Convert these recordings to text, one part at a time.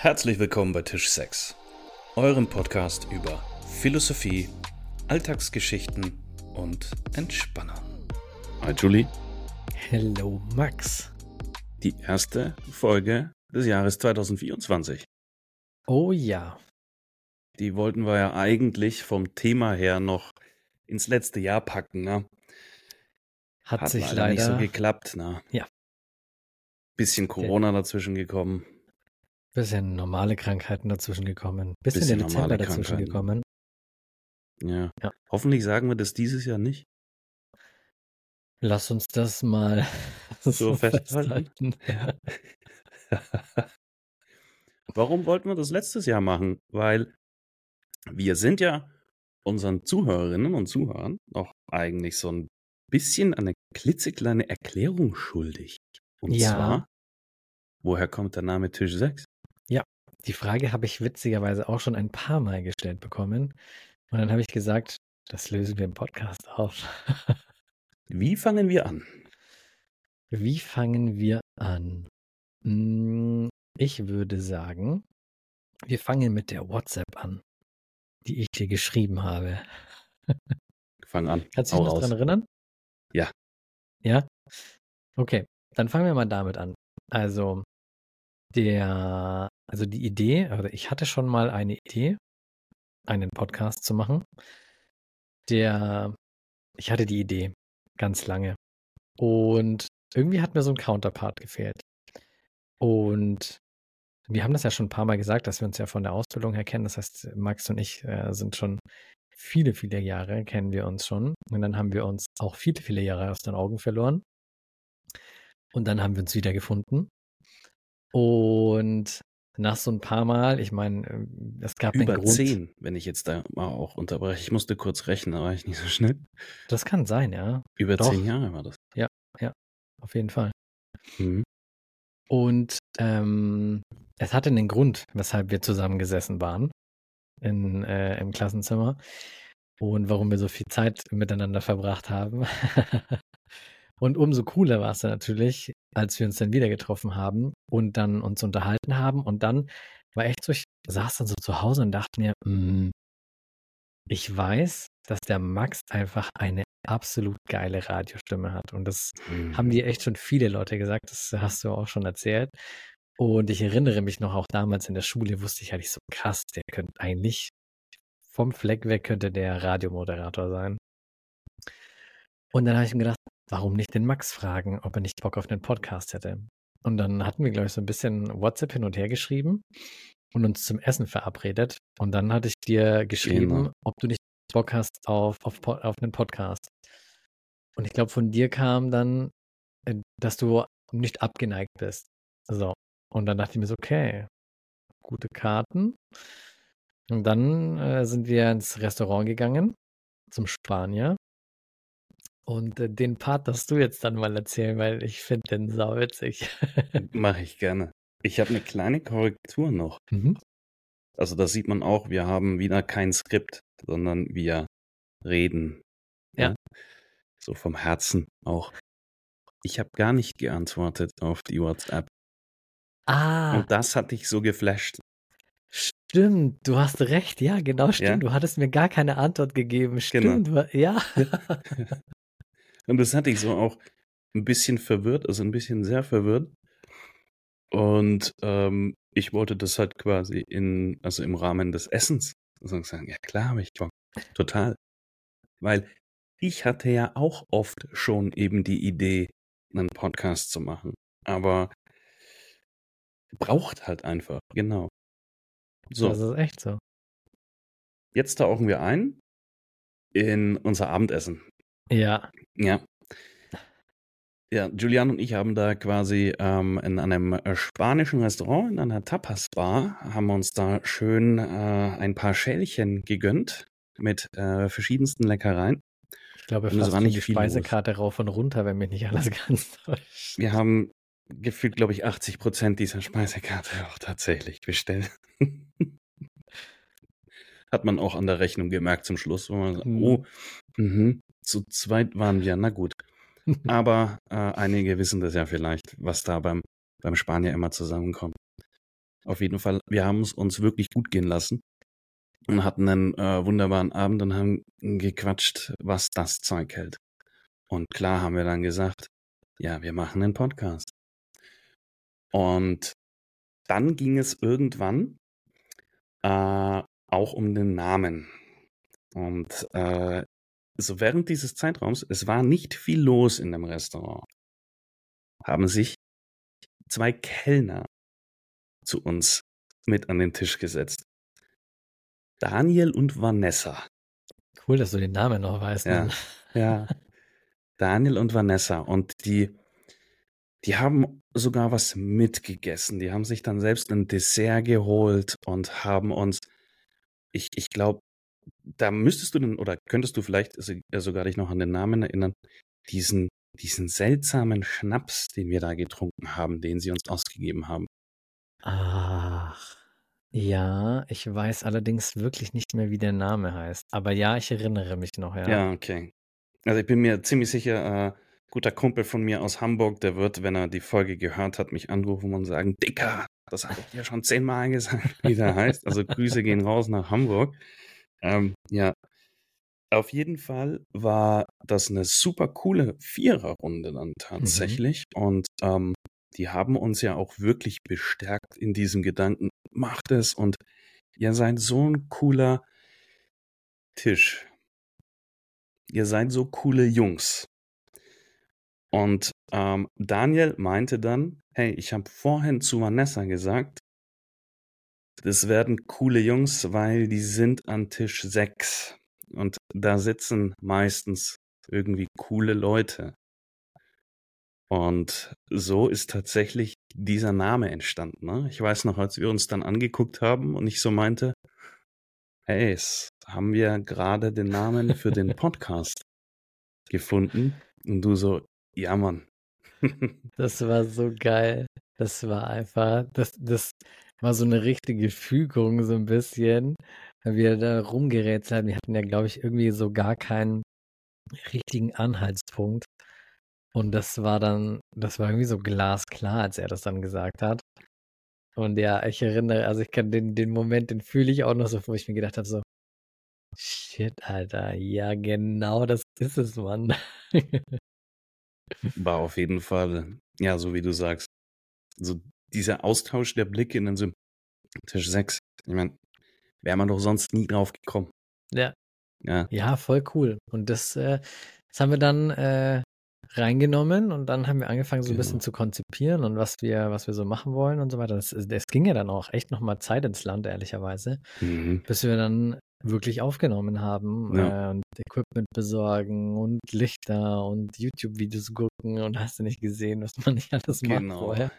Herzlich willkommen bei Tisch 6, eurem Podcast über Philosophie, Alltagsgeschichten und Entspannung. Hi Julie. Hello Max. Die erste Folge des Jahres 2024. Oh ja. Die wollten wir ja eigentlich vom Thema her noch ins letzte Jahr packen, ne? Hat, Hat sich leider, leider, nicht so geklappt, ne? Ja. Bisschen Corona dazwischen gekommen. Bisschen normale Krankheiten dazwischen gekommen. Bisschen, Bisschen der Dezember dazwischen gekommen. Ja. ja. Hoffentlich sagen wir das dieses Jahr nicht. Lass uns das mal so, so festhalten. Ja. Warum wollten wir das letztes Jahr machen? Weil wir sind ja unseren Zuhörerinnen und Zuhörern noch eigentlich so ein bisschen eine klitzekleine Erklärung schuldig. Und ja. zwar, woher kommt der Name Tisch 6? Die Frage habe ich witzigerweise auch schon ein paar Mal gestellt bekommen. Und dann habe ich gesagt, das lösen wir im Podcast auf. Wie fangen wir an? Wie fangen wir an? Hm, ich würde sagen, wir fangen mit der WhatsApp an, die ich dir geschrieben habe. Fang an. Kannst du dich noch daran erinnern? Ja. Ja? Okay, dann fangen wir mal damit an. Also, der also die Idee, also ich hatte schon mal eine Idee, einen Podcast zu machen. Der, ich hatte die Idee ganz lange. Und irgendwie hat mir so ein Counterpart gefehlt. Und wir haben das ja schon ein paar Mal gesagt, dass wir uns ja von der Ausbildung her kennen. Das heißt, Max und ich äh, sind schon viele, viele Jahre, kennen wir uns schon. Und dann haben wir uns auch viele, viele Jahre aus den Augen verloren. Und dann haben wir uns wieder gefunden. Und nach so ein paar Mal, ich meine, ähm, es gab Über einen Grund. zehn, wenn ich jetzt da mal auch unterbreche. Ich musste kurz rechnen, da war ich nicht so schnell. Das kann sein, ja. Über Doch. zehn Jahre war das. Ja, ja, auf jeden Fall. Mhm. Und ähm, es hatte einen Grund, weshalb wir zusammengesessen waren in, äh, im Klassenzimmer und warum wir so viel Zeit miteinander verbracht haben. Und umso cooler war es natürlich, als wir uns dann wieder getroffen haben und dann uns unterhalten haben. Und dann war echt so, ich saß dann so zu Hause und dachte mir, mm, ich weiß, dass der Max einfach eine absolut geile Radiostimme hat. Und das mhm. haben dir echt schon viele Leute gesagt. Das hast du auch schon erzählt. Und ich erinnere mich noch, auch damals in der Schule wusste ich eigentlich so krass, der könnte eigentlich vom Fleck weg könnte der Radiomoderator sein. Und dann habe ich mir gedacht, warum nicht den Max fragen, ob er nicht Bock auf einen Podcast hätte. Und dann hatten wir, glaube ich, so ein bisschen WhatsApp hin und her geschrieben und uns zum Essen verabredet. Und dann hatte ich dir geschrieben, genau. ob du nicht Bock hast auf, auf, auf einen Podcast. Und ich glaube, von dir kam dann, äh, dass du nicht abgeneigt bist. So. Und dann dachte ich mir so, okay, gute Karten. Und dann äh, sind wir ins Restaurant gegangen, zum Spanier. Und äh, den Part darfst du jetzt dann mal erzählen, weil ich finde den sauwitzig. Mache ich gerne. Ich habe eine kleine Korrektur noch. Mhm. Also da sieht man auch, wir haben wieder kein Skript, sondern wir reden. Ja. ja? So vom Herzen auch. Ich habe gar nicht geantwortet auf die WhatsApp. Ah. Und das hat dich so geflasht. Stimmt, du hast recht. Ja, genau, stimmt. Ja? Du hattest mir gar keine Antwort gegeben. Genau. Stimmt, genau. ja. Und das hatte ich so auch ein bisschen verwirrt, also ein bisschen sehr verwirrt. Und ähm, ich wollte das halt quasi in, also im Rahmen des Essens sagen, ja klar habe ich Bock, total. Weil ich hatte ja auch oft schon eben die Idee, einen Podcast zu machen. Aber braucht halt einfach, genau. So. Das ist echt so. Jetzt tauchen wir ein in unser Abendessen. Ja. Ja. Ja, Julian und ich haben da quasi ähm, in einem äh, spanischen Restaurant, in einer Tapas-Bar, haben uns da schön äh, ein paar Schälchen gegönnt mit äh, verschiedensten Leckereien. Ich glaube, fast war nicht die Speisekarte los. rauf und runter, wenn mich nicht alles ganz täuscht. Wir haben gefühlt, glaube ich, 80 Prozent dieser Speisekarte auch tatsächlich bestellt. Hat man auch an der Rechnung gemerkt zum Schluss, wo man sagt, mhm. oh, mh, zu zweit waren wir, na gut. Aber äh, einige wissen das ja vielleicht, was da beim, beim Spanier immer zusammenkommt. Auf jeden Fall, wir haben es uns wirklich gut gehen lassen und hatten einen äh, wunderbaren Abend und haben gequatscht, was das Zeug hält. Und klar haben wir dann gesagt, ja, wir machen einen Podcast. Und dann ging es irgendwann äh, auch um den Namen. Und äh, so während dieses Zeitraums, es war nicht viel los in dem Restaurant, haben sich zwei Kellner zu uns mit an den Tisch gesetzt. Daniel und Vanessa. Cool, dass du den Namen noch weißt. Ja, Ne? ja. Daniel und Vanessa. Und die, die haben sogar was mitgegessen. Die haben sich dann selbst ein Dessert geholt und haben uns, ich, ich glaube, da müsstest du denn, oder könntest du vielleicht sogar dich noch an den Namen erinnern, diesen, diesen seltsamen Schnaps, den wir da getrunken haben, den sie uns ausgegeben haben. Ach, ja, ich weiß allerdings wirklich nicht mehr, wie der Name heißt. Aber ja, ich erinnere mich noch, ja. Ja, okay. Also ich bin mir ziemlich sicher, äh, guter Kumpel von mir aus Hamburg, der wird, wenn er die Folge gehört hat, mich anrufen und sagen, Dicker, das habe ich dir schon zehnmal gesagt, wie der heißt. Also Grüße gehen raus nach Hamburg. Ähm, ja, auf jeden Fall war das eine super coole Viererrunde dann mhm. tatsächlich. Mhm. Und ähm, die haben uns ja auch wirklich bestärkt in diesem Gedanken, macht es und ihr seid so ein cooler Tisch. Ihr seid so coole Jungs. Und ähm, Daniel meinte dann, hey, ich habe vorhin zu Vanessa gesagt, das werden coole Jungs, weil die sind an Tisch 6. Und da sitzen meistens irgendwie coole Leute. Und so ist tatsächlich dieser Name entstanden. Ne? Ich weiß noch, als wir uns dann angeguckt haben und ich so meinte, hey, haben wir gerade den Namen für den Podcast gefunden? Und du so, ja, Mann. das war so geil. Das war einfach, das, das war so eine richtige Fügung, so ein bisschen. Weil wir da rumgerätselt haben. Wir hatten ja, glaube ich, irgendwie so gar keinen richtigen Anhaltspunkt. Und das war dann, das war irgendwie so glasklar, als er das dann gesagt hat. Und ja, ich erinnere, also ich kann den, den Moment, den fühle ich auch noch so, wo ich mir gedacht habe, so, shit, Alter, ja, genau das ist es, Mann. War auf jeden Fall, ja, so wie du sagst, so dieser Austausch der Blicke in den so Tisch 6. Ich meine, wäre man doch sonst nie drauf gekommen. Ja. Ja, ja voll cool. Und das, äh, das haben wir dann äh, reingenommen und dann haben wir angefangen, so ein bisschen genau. zu konzipieren und was wir, was wir so machen wollen und so weiter. Das, das ging ja dann auch echt nochmal Zeit ins Land, ehrlicherweise, mhm. bis wir dann wirklich aufgenommen haben ja. äh, und Equipment besorgen und Lichter und YouTube-Videos gucken und hast du nicht gesehen, was man nicht alles genau. macht vorher.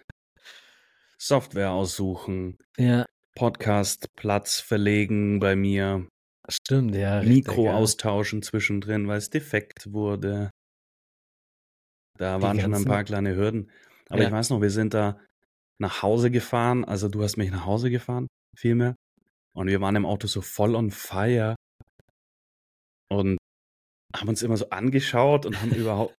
Software aussuchen. Ja. Podcast-Platz verlegen bei mir. Stimmt, ja. Mikro richtig, austauschen zwischendrin, weil es defekt wurde. Da Die waren schon ein paar kleine Hürden. Aber ja. ich weiß noch, wir sind da nach Hause gefahren. Also du hast mich nach Hause gefahren, vielmehr. Und wir waren im Auto so voll on fire. Und haben uns immer so angeschaut und haben überhaupt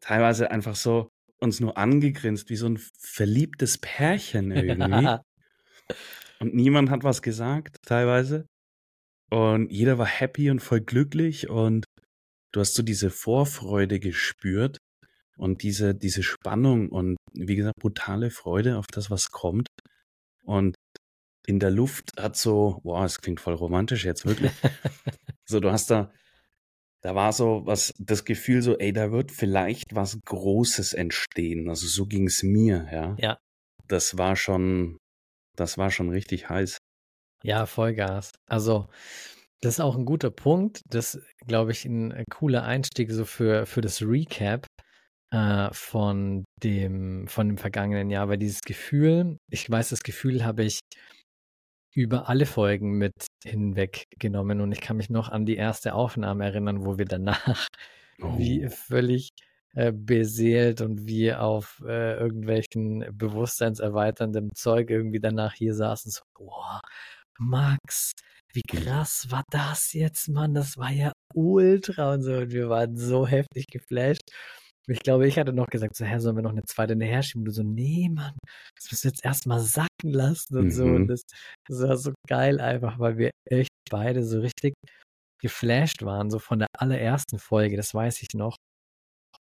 teilweise einfach so uns nur angegrinst, wie so ein verliebtes Pärchen irgendwie. und niemand hat was gesagt, teilweise. Und jeder war happy und voll glücklich und du hast so diese Vorfreude gespürt und diese, diese Spannung und wie gesagt, brutale Freude auf das, was kommt. Und in der Luft hat so, wow, es klingt voll romantisch jetzt wirklich. so, du hast da, da war so was, das Gefühl so, ey, da wird vielleicht was Großes entstehen. Also so ging es mir, ja. Ja. Das war schon, das war schon richtig heiß. Ja, Vollgas. Also, das ist auch ein guter Punkt. Das, glaube ich, ein cooler Einstieg so für, für das Recap äh, von dem, von dem vergangenen Jahr, weil dieses Gefühl, ich weiß, das Gefühl habe ich über alle Folgen mit hinweggenommen und ich kann mich noch an die erste Aufnahme erinnern, wo wir danach oh. wie völlig äh, beseelt und wie auf äh, irgendwelchen bewusstseinserweiterndem Zeug irgendwie danach hier saßen, so, boah, Max, wie krass war das jetzt, Mann? Das war ja ultra und so. Und wir waren so heftig geflasht. Ich glaube, ich hatte noch gesagt, so, hä, sollen wir noch eine zweite hinterher schieben? Du so, nee, Mann, das müssen wir jetzt erstmal sacken lassen und so. Und Mhm. das, das war so geil einfach, weil wir echt beide so richtig geflasht waren, so von der allerersten Folge, das weiß ich noch.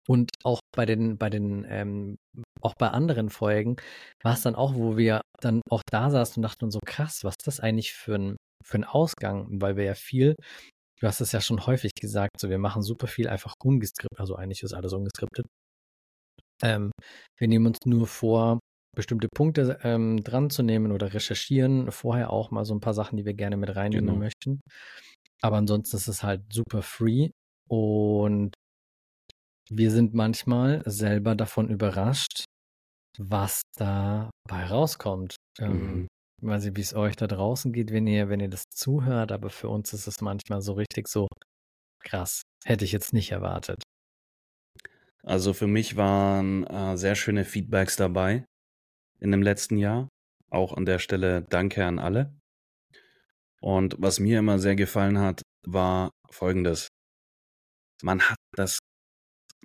Und auch bei den, bei den, ähm, auch bei anderen Folgen war es dann auch, wo wir dann auch da saßen und dachten uns so, krass, was ist das eigentlich für ein, für ein Ausgang? Weil wir ja viel, du hast es ja schon häufig gesagt, so wir machen super viel einfach ungeskriptet, also eigentlich ist alles ungeskriptet. Ähm, wir nehmen uns nur vor, bestimmte Punkte ähm, dran zu nehmen oder recherchieren vorher auch mal so ein paar Sachen, die wir gerne mit reinnehmen Genau. möchten. Aber ansonsten ist es halt super free und wir sind manchmal selber davon überrascht, was dabei rauskommt. Ähm, Weiß nicht, wie es euch da draußen geht, wenn ihr, wenn ihr das zuhört, aber für uns ist es manchmal so richtig so krass. Hätte ich jetzt nicht erwartet. Also für mich waren äh, sehr schöne Feedbacks dabei in dem letzten Jahr. Auch an der Stelle danke an alle. Und was mir immer sehr gefallen hat, war folgendes. Man hat das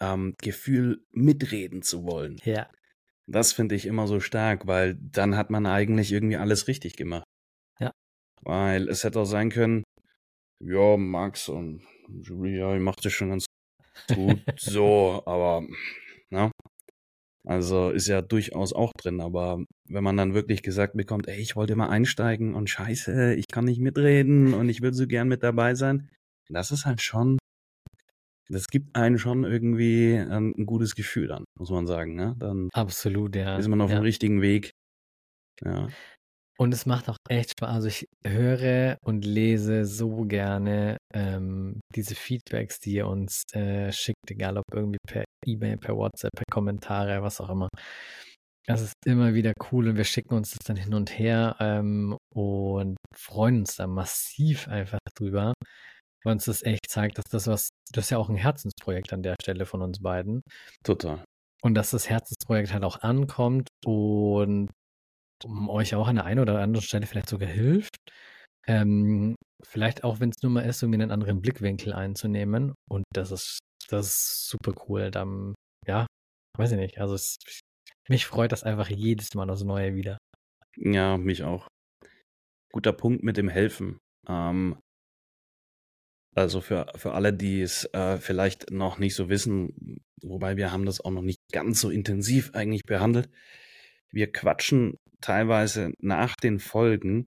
ähm, Gefühl, mitreden zu wollen. Ja, Das finde ich immer so stark, weil dann hat man eigentlich irgendwie alles richtig gemacht. Ja. Weil es hätte auch sein können, ja, Max und Julia, ihr macht das schon ganz gut so, aber, na, also ist ja durchaus auch drin, aber wenn man dann wirklich gesagt bekommt, ey, ich wollte mal einsteigen und scheiße, ich kann nicht mitreden und ich will so gern mit dabei sein, das ist halt schon, das gibt einen schon irgendwie ein, ein gutes Gefühl dann, muss man sagen, ne? Dann absolut, ja. ist man auf ja. dem richtigen Weg. Ja, Und es macht auch echt Spaß. Also ich höre und lese so gerne ähm, diese Feedbacks, die ihr uns äh, schickt, egal ob irgendwie per E-Mail, per WhatsApp, per Kommentare, was auch immer. Das ist immer wieder cool und wir schicken uns das dann hin und her ähm, und freuen uns da massiv einfach drüber, weil uns das echt zeigt, dass das was, das ist ja auch ein Herzensprojekt an der Stelle von uns beiden total. und dass das Herzensprojekt halt auch ankommt und um euch auch an der einen oder anderen Stelle vielleicht sogar hilft. Ähm, vielleicht auch, wenn es nur mal ist, irgendwie einen anderen Blickwinkel einzunehmen. Und das ist, das ist super cool. Dann, ja, weiß ich nicht. Also es, mich freut das einfach jedes Mal aufs Neue wieder. Ja, mich auch. Guter Punkt mit dem Helfen. Ähm, also für, für alle, die es äh, vielleicht noch nicht so wissen, wobei wir haben das auch noch nicht ganz so intensiv eigentlich behandelt. Wir quatschen teilweise nach den Folgen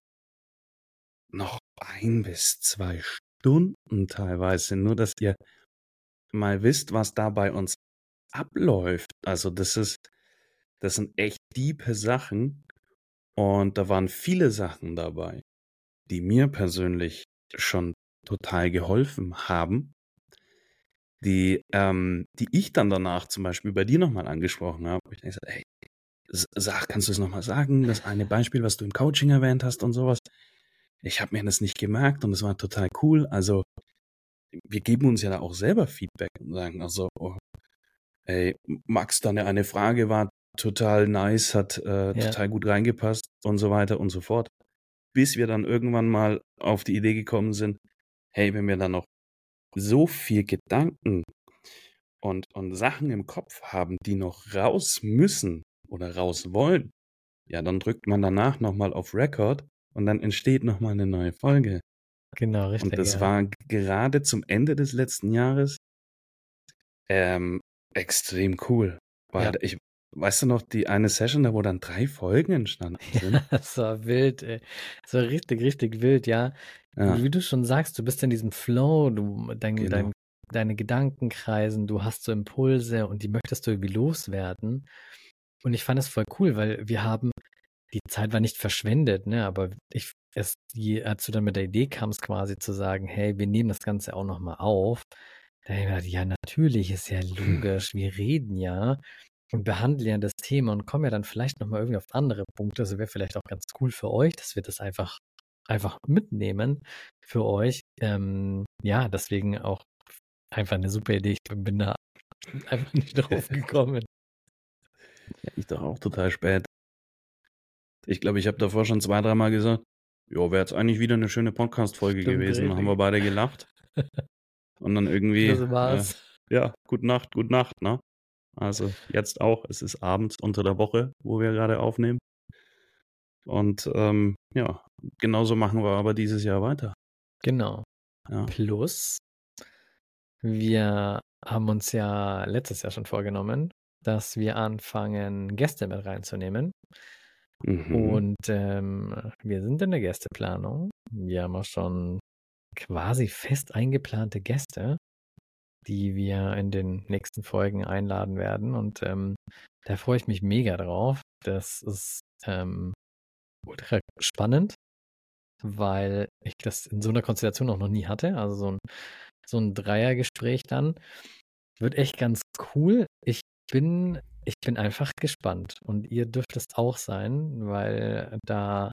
noch ein bis zwei Stunden teilweise, nur dass ihr mal wisst, was da bei uns abläuft. Also das ist, das sind echt diepe Sachen und da waren viele Sachen dabei, die mir persönlich schon total geholfen haben, die, ähm, die ich dann danach zum Beispiel bei dir nochmal angesprochen habe. Ich denke, hey, sag, kannst du es nochmal sagen? Das eine Beispiel, was du im Coaching erwähnt hast und sowas. Ich habe mir das nicht gemerkt und es war total cool. Also wir geben uns ja da auch selber Feedback und sagen, also, oh, ey, Max, deine eine Frage war total nice, hat äh, Ja. total gut reingepasst und so weiter und so fort. Bis wir dann irgendwann mal auf die Idee gekommen sind, hey, wenn wir dann noch so viel Gedanken und, und Sachen im Kopf haben, die noch raus müssen oder raus wollen, ja, dann drückt man danach nochmal auf Record und dann entsteht nochmal eine neue Folge. Genau, richtig. Und das ja. war gerade zum Ende des letzten Jahres ähm, extrem cool. Weil Ja. ich, weißt du noch, die eine Session, da wo dann drei Folgen entstanden sind? Ja, das war wild, ey. Das war richtig, richtig wild, ja. Ja, Wie du schon sagst, du bist in diesem Flow, du, dein, Genau. dein, deine Gedanken kreisen, du hast so Impulse und die möchtest du irgendwie loswerden. Und ich fand es voll cool, weil wir haben, die Zeit war nicht verschwendet, ne, aber ich, es, die, als du dann mit der Idee kamst, quasi zu sagen, hey, wir nehmen das Ganze auch nochmal auf, da hab ich gedacht, ja, natürlich, ist ja logisch, wir reden ja und behandeln ja das Thema und kommen ja dann vielleicht nochmal irgendwie auf andere Punkte. Das wäre vielleicht auch ganz cool für euch, dass wir das einfach, einfach mitnehmen für euch. Ähm, ja, deswegen auch einfach eine super Idee. Ich bin da einfach nicht drauf gekommen. ich doch auch total spät. Ich glaube, ich habe davor schon zwei, dreimal gesagt, ja, wäre jetzt eigentlich wieder eine schöne Podcast-Folge gewesen. richtig. Haben wir beide gelacht. Und dann irgendwie, Das war's. Äh, ja, gute Nacht, gute Nacht, ne? Also jetzt auch. Es ist abends unter der Woche, wo wir gerade aufnehmen. Und ähm, ja, genauso machen wir aber dieses Jahr weiter. Genau. Ja. Plus, wir haben uns ja letztes Jahr schon vorgenommen, dass wir anfangen, Gäste mit reinzunehmen. Mhm. Und ähm, wir sind in der Gästeplanung. Wir haben auch schon quasi fest eingeplante Gäste, die wir in den nächsten Folgen einladen werden. Und ähm, da freue ich mich mega drauf. Das ist ähm, ultra spannend, weil ich das in so einer Konstellation auch noch nie hatte. Also so ein, so ein Dreiergespräch dann wird echt ganz cool. Ich bin, ich bin einfach gespannt und ihr dürft es auch sein, weil da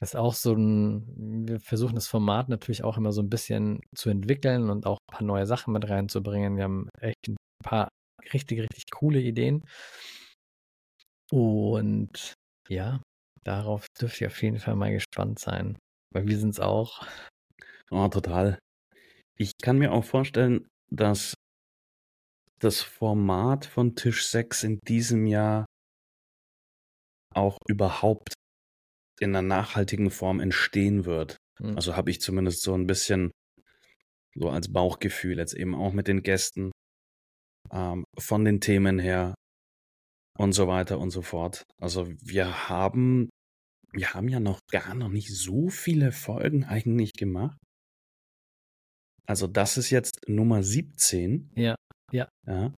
ist auch so ein, wir versuchen das Format natürlich auch immer so ein bisschen zu entwickeln und auch ein paar neue Sachen mit reinzubringen. Wir haben echt ein paar richtig, richtig coole Ideen. Und ja, darauf dürft ihr auf jeden Fall mal gespannt sein, weil wir sind es auch. Oh, total. Ich kann mir auch vorstellen, dass das Format von Tisch 6 in diesem Jahr auch überhaupt in einer nachhaltigen Form entstehen wird. Hm. Also habe ich zumindest so ein bisschen so als Bauchgefühl jetzt eben auch mit den Gästen ähm, von den Themen her und so weiter und so fort. Also wir haben wir haben ja noch gar noch nicht so viele Folgen eigentlich gemacht. Also das ist jetzt Nummer 17. Ja, ja. Ja.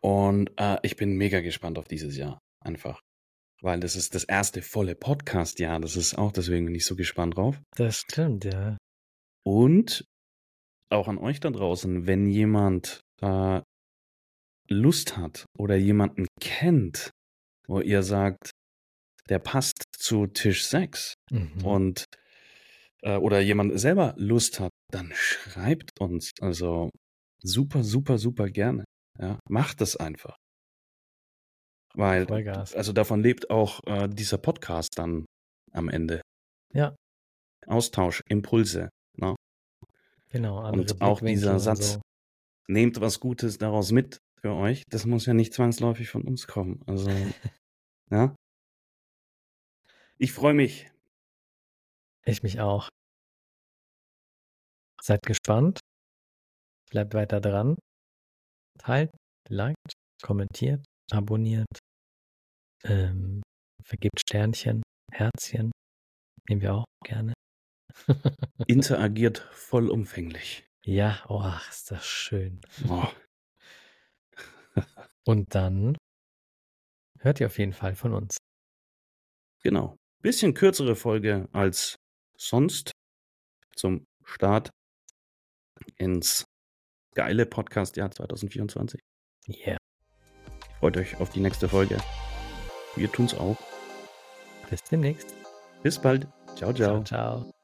Und äh, ich bin mega gespannt auf dieses Jahr. Einfach. Weil das ist das erste volle Podcast-Jahr. Das ist auch deswegen bin ich so gespannt drauf. Das stimmt, ja. Und auch an euch da draußen, wenn jemand äh, Lust hat oder jemanden kennt, wo ihr sagt, der passt zu Tisch 6 Mhm. und äh, oder jemand selber Lust hat, dann schreibt uns. Also super, super, super gerne. Ja, macht es einfach. Weil, Vollgas. also davon lebt auch äh, dieser Podcast dann am Ende. Ja. Austausch, Impulse. Ne? Genau. Und auch dieser Satz, so. nehmt was Gutes daraus mit für euch. Das muss ja nicht zwangsläufig von uns kommen. Also, ja. Ich freue mich. Ich mich auch. Seid gespannt. Bleibt weiter dran. Teilt, liked, kommentiert, abonniert. Ähm, vergibt Sternchen, Herzchen. Nehmen wir auch gerne. Interagiert vollumfänglich. ja, oh, ach, ist das schön. Oh, Und dann hört ihr auf jeden Fall von uns. genau. Bisschen kürzere Folge als sonst zum Start ins geile Podcast-Jahr 2024. Yeah. Freut euch auf die nächste Folge. Wir tun's auch. Bis demnächst. Bis bald. Ciao, ciao. ciao. ciao.